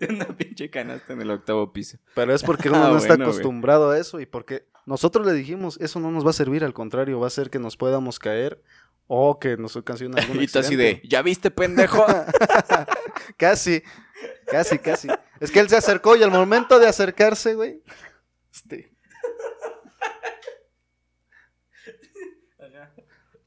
de una pinche canasta en el octavo piso. pero es porque uno Ah, no está güey. acostumbrado a eso y porque nosotros le dijimos, eso no nos va a servir, al contrario, va a ser que nos podamos caer o que nos ocasione algún [laughs] Y tú así de, ¿ya viste, pendejo? Casi, casi, casi. Es que él se acercó y al momento de acercarse, güey. Este.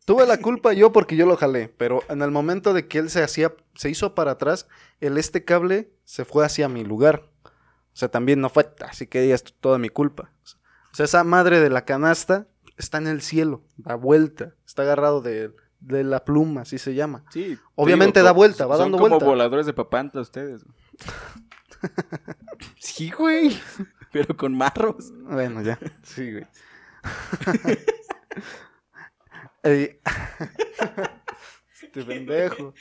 Tuve la culpa yo porque yo lo jalé, pero en el momento de que él se hacía, se hizo para atrás, el este cable se fue hacia mi lugar. O sea, también no fue así que tú, toda mi culpa. O sea, esa madre de la canasta está en el cielo, da vuelta, está agarrado de, de la pluma, así se llama. Sí. te Obviamente digo, da vuelta, va son dando como vuelta. voladores de papantla ustedes. [laughs] sí, güey. Pero con marros. Bueno, ya. Sí, güey. [laughs] Eh, [laughs] este pendejo.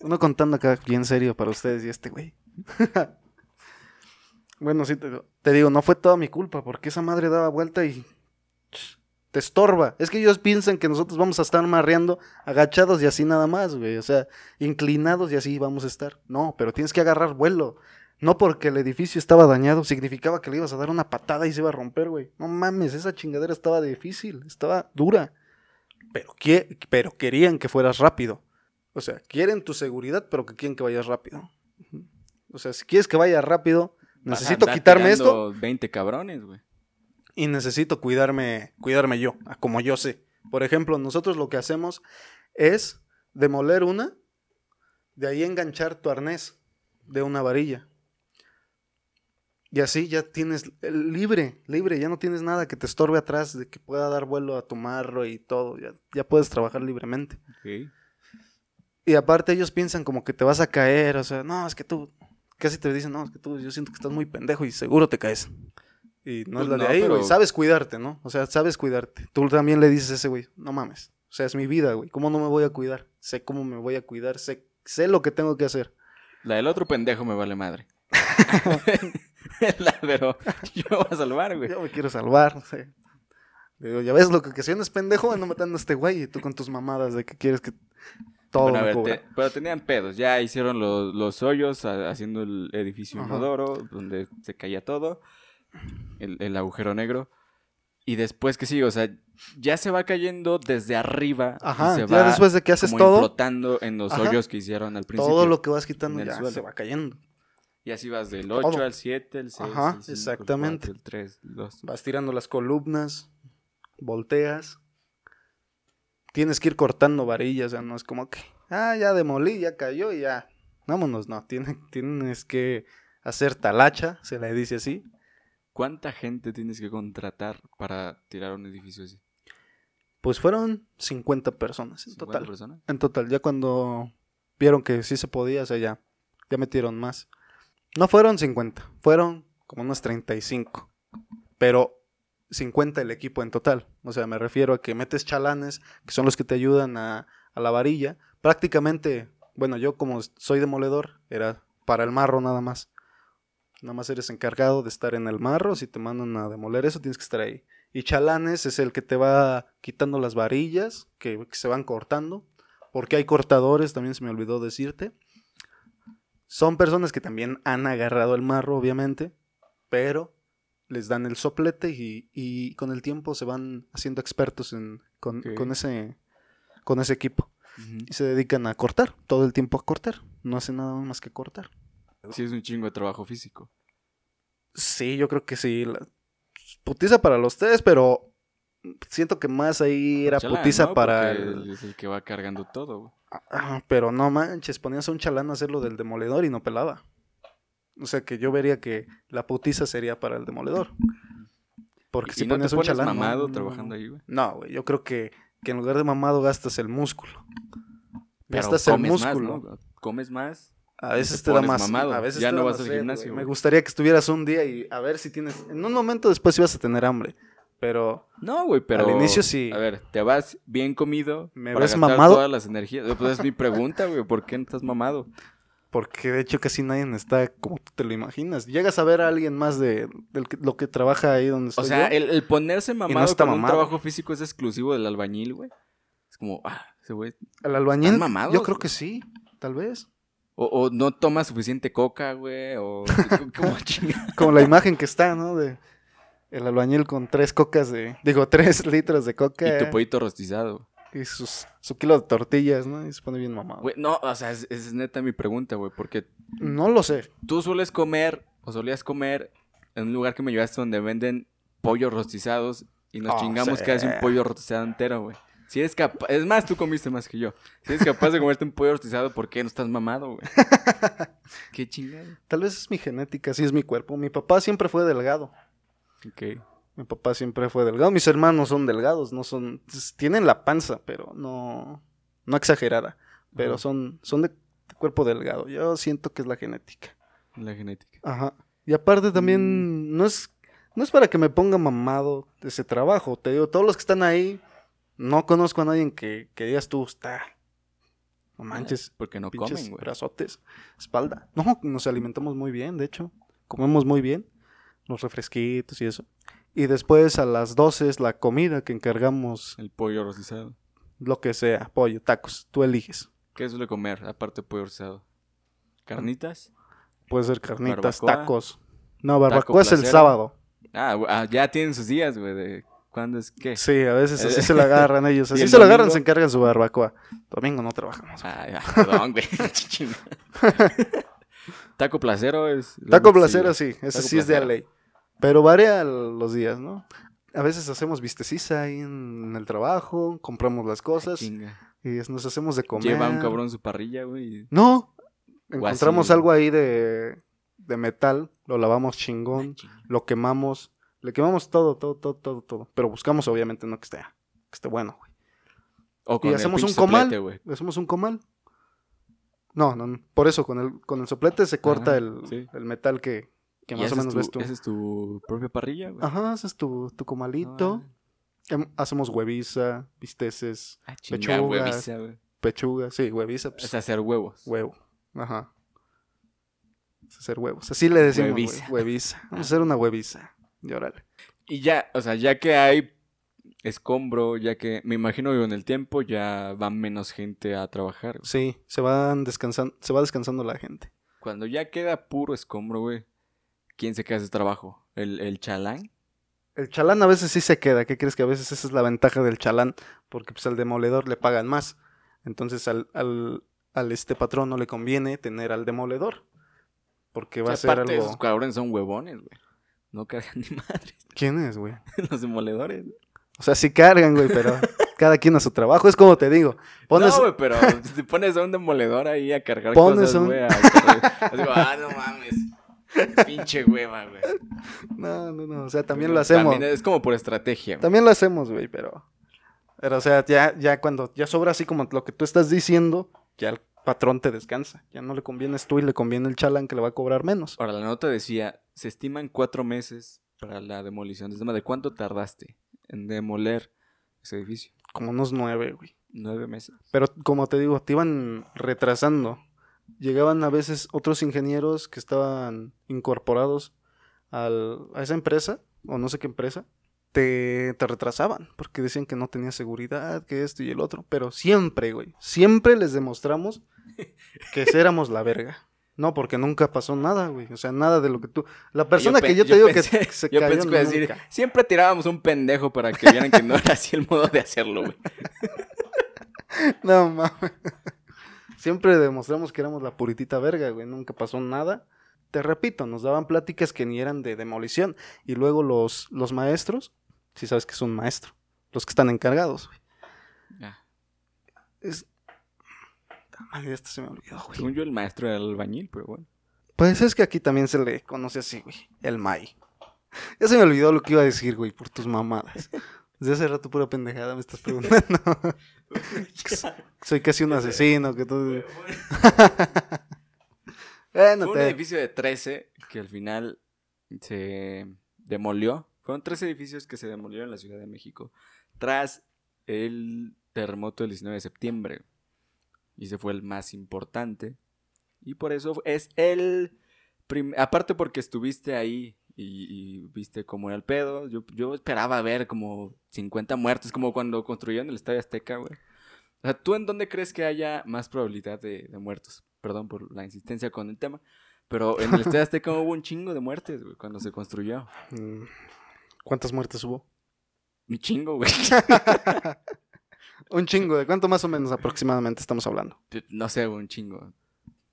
Uno contando acá bien serio para ustedes y este güey. [laughs] bueno, sí, te, te digo, no fue toda mi culpa porque esa madre daba vuelta y te estorba. Es que ellos piensan que nosotros vamos a estar marreando agachados y así nada más, güey. O sea, inclinados y así vamos a estar. No, pero tienes que agarrar vuelo. No porque el edificio estaba dañado, significaba que le ibas a dar una patada y se iba a romper, güey. No mames, esa chingadera estaba difícil, estaba dura. Pero, pero querían que fueras rápido. O sea, quieren tu seguridad, pero que quieren que vayas rápido. O sea, si quieres que vaya rápido, Vas necesito quitarme esto tirando 20 cabrones, güey. y necesito cuidarme, cuidarme yo, como yo sé. Por ejemplo, nosotros lo que hacemos es demoler una, de ahí enganchar tu arnés de una varilla. Y así ya tienes el libre, libre, ya no tienes nada que te estorbe atrás, de que pueda dar vuelo a tu marro y todo, ya, ya puedes trabajar libremente. Ok. Y aparte ellos piensan como que te vas a caer, o sea, no, es que tú, casi te dicen, no, es que tú, yo siento que estás muy pendejo y seguro te caes. Y no Pues es la de ahí, güey, pero- sabes cuidarte, ¿no? O sea, sabes cuidarte. Tú también le dices a ese güey, no mames, o sea, es mi vida, güey, ¿cómo no me voy a cuidar? Sé cómo me voy a cuidar, sé, sé lo que tengo que hacer. La del otro pendejo me vale madre. [laughs] [laughs] Pero yo me voy a salvar, güey. Yo me quiero salvar, no sé. Le digo, ya ves lo que ocasiones, pendejo, ando matando a este güey y tú con tus mamadas de que quieres que todo Bueno, a ver, te- pero tenían pedos. Ya hicieron los, los hoyos a- haciendo el edificio Ajá. inodoro, donde se caía todo. El, el agujero negro. Y después, ¿qué sigue? O sea, ya se va cayendo desde arriba. y Ajá, se ya va después de que haces como todo, implotando en los Ajá. hoyos que hicieron al principio. todo lo que vas quitando ya suelo. se va cayendo. Y así vas del Todo. 8 al 7, el 6, Ajá, el 5, exactamente. el 3, el 2. Vas tirando las columnas, volteas. Tienes que ir cortando varillas, o sea, no es como que, ah, ya demolí, ya cayó y ya. Vámonos, no, tiene- tienes que hacer talacha, se le dice así. ¿Cuánta gente tienes que contratar para tirar un edificio así? Pues fueron 50 personas en 50 total. personas? En total, ya cuando vieron que sí se podía, o sea, ya, ya metieron más. No fueron 50, fueron como unos 35. Pero 50 el equipo en total. O sea, me refiero a que metes chalanes, que son los que te ayudan a, a la varilla. Prácticamente, bueno, yo como soy demoledor, era para el marro nada más. Nada más eres encargado de estar en el marro. Si te mandan a demoler eso, tienes que estar ahí. Y chalanes es el que te va quitando las varillas que, que se van cortando. Porque hay cortadores, también se me olvidó decirte. Son personas que también han agarrado el marro, obviamente. Pero les dan el soplete y, y con el tiempo se van haciendo expertos en, con, con ese, con ese equipo. Y se dedican a cortar, todo el tiempo a cortar. No hacen nada más que cortar. Sí, es un chingo de trabajo físico. Sí, yo creo que sí. La... Putiza para los tres, pero siento que más ahí era Chalán, putiza ¿no? para el... es el que va cargando todo, güey. Ah, pero no manches, ponías a un chalán a hacer lo del demoledor y no pelaba. O sea que yo vería que la putiza sería para el demoledor. Porque ¿Y si no te ponías un pones chalán. mamado no, trabajando ahí, güey? No, güey, yo creo que, que en lugar de mamado gastas el músculo. Pero Gastas el más, músculo. ¿no? Comes más. A veces te te, da más. mamado. A veces Ya te no da vas más al gimnasio. Me gustaría que estuvieras un día y a ver si tienes. En un momento después ibas a tener hambre. Pero No, güey, pero. Al inicio sí. A ver, te vas bien comido. ¿Me para ves mamado? todas las energías. Pues es mi pregunta, güey. ¿Por qué no estás mamado? porque de hecho casi nadie está como tú te lo imaginas. Llegas a ver a alguien más de, lo que trabaja ahí donde O estoy sea, yo, el, el ponerse mamado está con un mamado. trabajo físico es exclusivo del albañil, güey. Es como, ah, ese güey. el albañil, ¿están mamados, yo creo que sí, tal vez. O, o no toma suficiente coca, güey. O. [laughs] como. Como la imagen que está, ¿no? De el albañil con tres cocas de, digo, tres [laughs] litros de coca Y tu pollito rostizado. y sus, su kilo de tortillas, ¿no? Y se pone bien mamado. Güey, no, o sea, es, es neta mi pregunta, güey. Porque No lo sé. tú sueles comer o solías comer en un lugar que me llevaste donde venden pollos rostizados y nos Oh, chingamos sí. casi un pollo rostizado entero, güey. Si eres capaz, es más, tú comiste más que yo. Si eres capaz de comerte un pollo rostizado, ¿por qué no estás mamado, güey? [laughs] qué chingado. Tal vez es mi genética, sí es mi cuerpo. Mi papá siempre fue delgado. Ok. Mi papá siempre fue delgado. Mis hermanos son delgados, no son. Tienen la panza, pero no. No exagerada. Pero Ajá. son, son de, cuerpo delgado. Yo siento que es la genética. La genética. Ajá. Y aparte Mm. también no es. No es para que me ponga mamado ese trabajo. Te digo, todos los que están ahí, no conozco a nadie que, que digas tú, está. No manches, Porque no comen, güey. brazotes, espalda. No, nos alimentamos muy bien, de hecho. Comemos muy bien. Los refresquitos y eso. Y después a las 12 es la comida que encargamos, El pollo rostizado. lo que sea, pollo, tacos, tú eliges. ¿Qué suele comer aparte de pollo rostizado? ¿Carnitas? Puede ser carnitas, Barbacoa. tacos. No, barbacoa es el sábado. Ah, ah, ya tienen sus días, güey, de cuándo es qué. Sí, a veces así se la [laughs] agarran ellos. ¿Y Así el se la agarran, domingo? se encargan su barbacoa. Domingo no trabajamos. Ah, ya, perdón, güey. [laughs] [laughs] Taco placero es. Taco placero, sí, ese Taco sí es de ley. Pero varía los días, ¿no? A veces hacemos vistecisa ahí en el trabajo, compramos las cosas y nos hacemos de comer. Lleva un cabrón su parrilla, güey. No, encontramos así. algo ahí de, de metal, lo lavamos chingón, lo quemamos, le quemamos todo, todo, todo, todo, todo. Pero buscamos obviamente no que esté, que esté bueno, güey. O con Y el hacemos un comal. soplete, hacemos un comal. No, no, no, por eso con el, con el soplete se corta Ajá, el, sí. el metal que, que más o ese es menos tu- ves tú. Esa es tu propia parrilla, güey. Ajá, haces tu, tu comalito. Em- Hacemos hueviza, bisteces, Ah, hueviza, güey. pechuga, sí, hueviza, pues, Es hacer huevos. huevo. Ajá. Es hacer huevos. Así le decimos, güey, Hueviza. hueviza. [laughs] Vamos a hacer una hueviza. Y órale. Y ya, o sea, ya que hay escombro, ya que me imagino que con el tiempo ya va menos gente a trabajar. güey. Sí, se van descansando, se va descansando la gente. Cuando ya queda puro escombro, güey, ¿quién se queda ese trabajo? ¿El, el chalán? El chalán a veces sí se queda. ¿Qué crees que a veces esa es la ventaja del chalán? Porque pues al demoledor le pagan más. Entonces al, al, al este patrón no le conviene tener al demoledor. Porque va O a ser aparte, algo. esos cabrones son huevones, güey. No cargan ni madres. [laughs] ¿Quién es, güey? Los demoledores. O sea, sí cargan, güey, pero cada quien a su trabajo. Es como te digo. Pones, No, güey, pero si pones a un demoledor ahí a cargar Pones cosas, un- güey. a [laughs] cargar- Digo, ah, no mames. [laughs] Pinche hueva, güey. no, no, no. O sea, también lo hacemos. También es como por estrategia, güey. También lo hacemos, güey, pero. Pero, o sea, ya, ya cuando ya sobra así como lo que tú estás diciendo, ya el patrón te descansa. Ya no le convienes tú y le conviene el chalán que le va a cobrar menos. Ahora, la nota decía, se estiman cuatro meses para la demolición. Es ¿de cuánto tardaste en demoler ese edificio? Como unos nueve, güey. Nueve meses. Pero como te digo, te iban retrasando. Llegaban a veces otros ingenieros que estaban incorporados al- a esa empresa, o no sé qué empresa, te, te retrasaban, porque decían que no tenía seguridad, que esto y el otro. Pero siempre, güey, siempre les demostramos que éramos la verga. No, porque nunca pasó nada, güey. O sea, nada de lo que tú... La persona pe- que yo te yo digo pensé- que, se Yo cayó pensé que iba a decir, siempre tirábamos un pendejo para que vieran que no era así el modo de hacerlo, güey. [laughs] No mames. Siempre demostramos que éramos la puritita verga, güey. Nunca pasó nada. Te repito, nos daban pláticas que ni eran de demolición. Y luego los, los maestros, si sabes que es un maestro, los que están encargados, güey. Ah, Es. Ay, esto se me olvidó, güey. según yo, el maestro era el albañil, pero bueno. Pues es que aquí también se le conoce así, güey. El Mai. Ya se me olvidó lo que iba a decir, güey, por tus mamadas. Desde hace rato pura pendejada me estás preguntando. [laughs] Soy casi un asesino, que tú... [laughs] bueno, Fue un te... edificio de 13 que al final se demolió. Fueron tres edificios que se demolieron en la Ciudad de México tras el terremoto del 19 de septiembre. Y ese fue el más importante. Y por eso es el... Aparte porque estuviste ahí y, y viste cómo era el pedo. Yo, yo esperaba ver como 50 muertos, como cuando construyeron el Estadio Azteca, güey. O sea, ¿tú en dónde crees que haya más probabilidad de, de muertos? Perdón por la insistencia con el tema. Pero en el Estadio Azteca hubo un chingo de muertes, güey, cuando se construyó. Mm, ¿Cuántas muertes hubo? Un chingo, güey. [laughs] Un chingo. ¿De cuánto más o menos aproximadamente estamos hablando? No sé, güey, un chingo.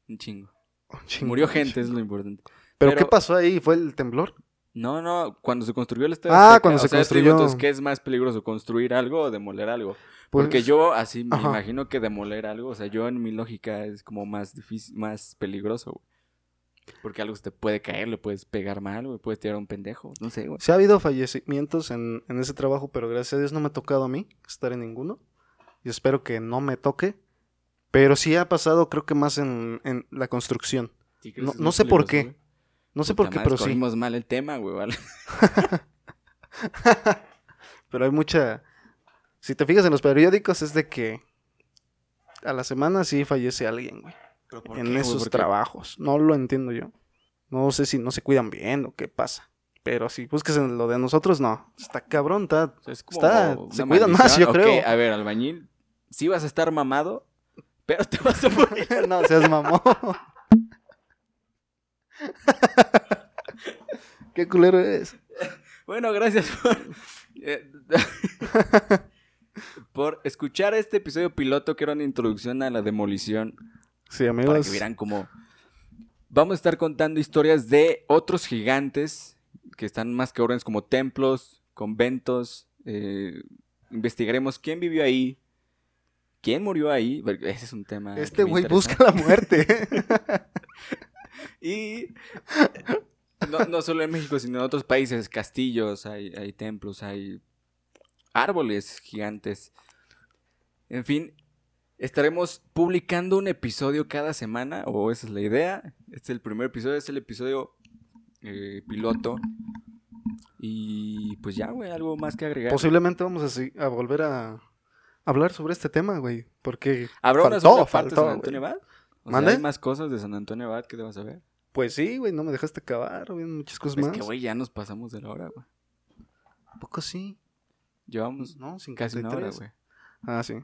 Un chingo. Un chingo. Murió gente, es lo importante. ¿Pero, pero- qué pasó ahí? ¿Fue el temblor? No, no, cuando se construyó el Estadio Ah, Azteca, cuando se sea, construyó. entonces, ¿qué es más peligroso, construir algo o demoler algo? Pues, Porque yo así me Ajá. imagino que demoler algo, o sea, yo en mi lógica es como más difícil, más peligroso, güey. Porque algo se te puede caer, le puedes pegar mal, güey, puedes tirar a un pendejo, no sé, güey. Sí ha habido fallecimientos en, en ese trabajo, pero gracias a Dios no me ha tocado a mí estar en ninguno. Y espero que no me toque. Pero sí ha pasado, creo que más en, en la construcción. ¿Sí crees No- sé por qué. güey? No sé por qué, pero sí. mal el tema, güey, ¿vale? [laughs] Pero hay mucha... Si te fijas en los periódicos es de que a la semana sí fallece alguien, güey. ¿Pero por En qué, esos ¿Por qué? trabajos. No lo entiendo yo. No sé si no se cuidan bien o qué pasa. Pero si busques en lo de nosotros, no. Está cabrón, está... Es como se cuidan más, yo maldición. creo. A ver, albañil, sí vas a estar mamado, pero te vas a morir. [laughs] no seas mamón. [laughs] [laughs] Qué culero es. Bueno, gracias por, eh, [laughs] por escuchar este episodio piloto que era una introducción a la demolición. Sí, Para amigos. que vieran cómo vamos a estar contando historias de otros gigantes que están más que órdenes como templos, conventos. eh, investigaremos quién vivió ahí, quién murió ahí. Ese es un tema. Este güey busca la muerte. [laughs] Y no, no solo en México, sino en otros países, castillos, hay, hay templos, hay árboles gigantes. En fin, estaremos publicando un episodio cada semana, o esa es la idea. Este es el primer episodio, es el episodio eh, piloto. Y pues ya, güey, algo más que agregar. Posiblemente vamos a, a volver a hablar sobre este tema, güey. Porque ¿Habrá una faltó, parte faltó, Antonio güey. O sea, ¿Mande? hay más cosas de San Antonio Abad que debas saber. Pues sí, güey, no me dejaste acabar. Había muchas cosas Es más. que, güey, ya nos pasamos de la hora, güey. ¿A poco sí? Llevamos No, casi una hora, 53. güey. Ah, sí.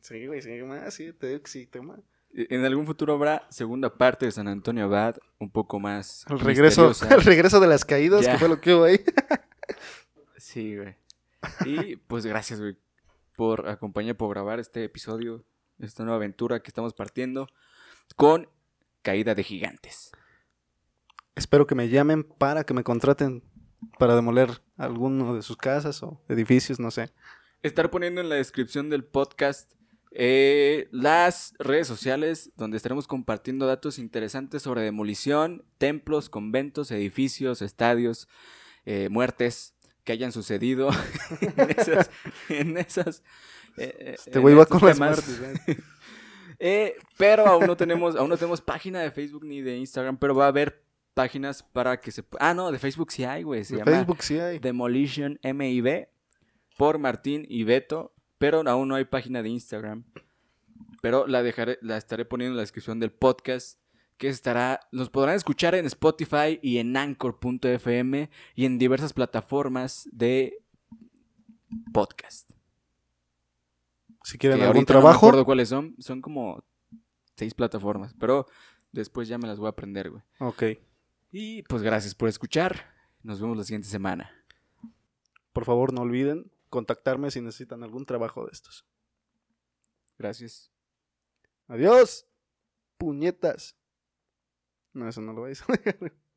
Sí, güey, sí, más, sí, te digo que sí, tema. En algún futuro habrá segunda parte de San Antonio Abad, un poco más. El regreso, [laughs] el regreso de las caídas, Ya. que fue lo que hubo ahí. [laughs] Sí, güey. Y pues gracias, güey, por acompañar, por grabar este episodio, esta nueva aventura que estamos partiendo con Caída de Gigantes. Espero que me llamen para que me contraten para demoler alguno de sus casas o edificios, no sé. Estar poniendo en la descripción del podcast eh, las redes sociales donde estaremos compartiendo datos interesantes sobre demolición, templos, conventos, edificios, estadios, eh, muertes que hayan sucedido [laughs] en esas... En esas eh, eh, Este güey va con las. [laughs] ¿eh? Pero aún no tenemos, aún no tenemos página de Facebook ni de Instagram, pero va a haber páginas para que se... Ah, no, de Facebook sí hay, güey. Se De llama Facebook sí hay. Demolition MIB por Martín y Beto, pero aún no hay página de Instagram. Pero la dejaré, la estaré poniendo en la descripción del podcast. Que estará, nos podrán escuchar en Spotify y en Anchor.fm y en diversas plataformas de podcast. Si quieren algún ahorita no me trabajo, acuerdo cuáles son. Son como seis plataformas, pero después ya me las voy a aprender, güey. ok. Y pues gracias por escuchar. Nos vemos la siguiente semana. Por favor, no olviden contactarme si necesitan algún trabajo de estos. Gracias. Adiós. Puñetas. No, eso no lo vais a dejar. [laughs]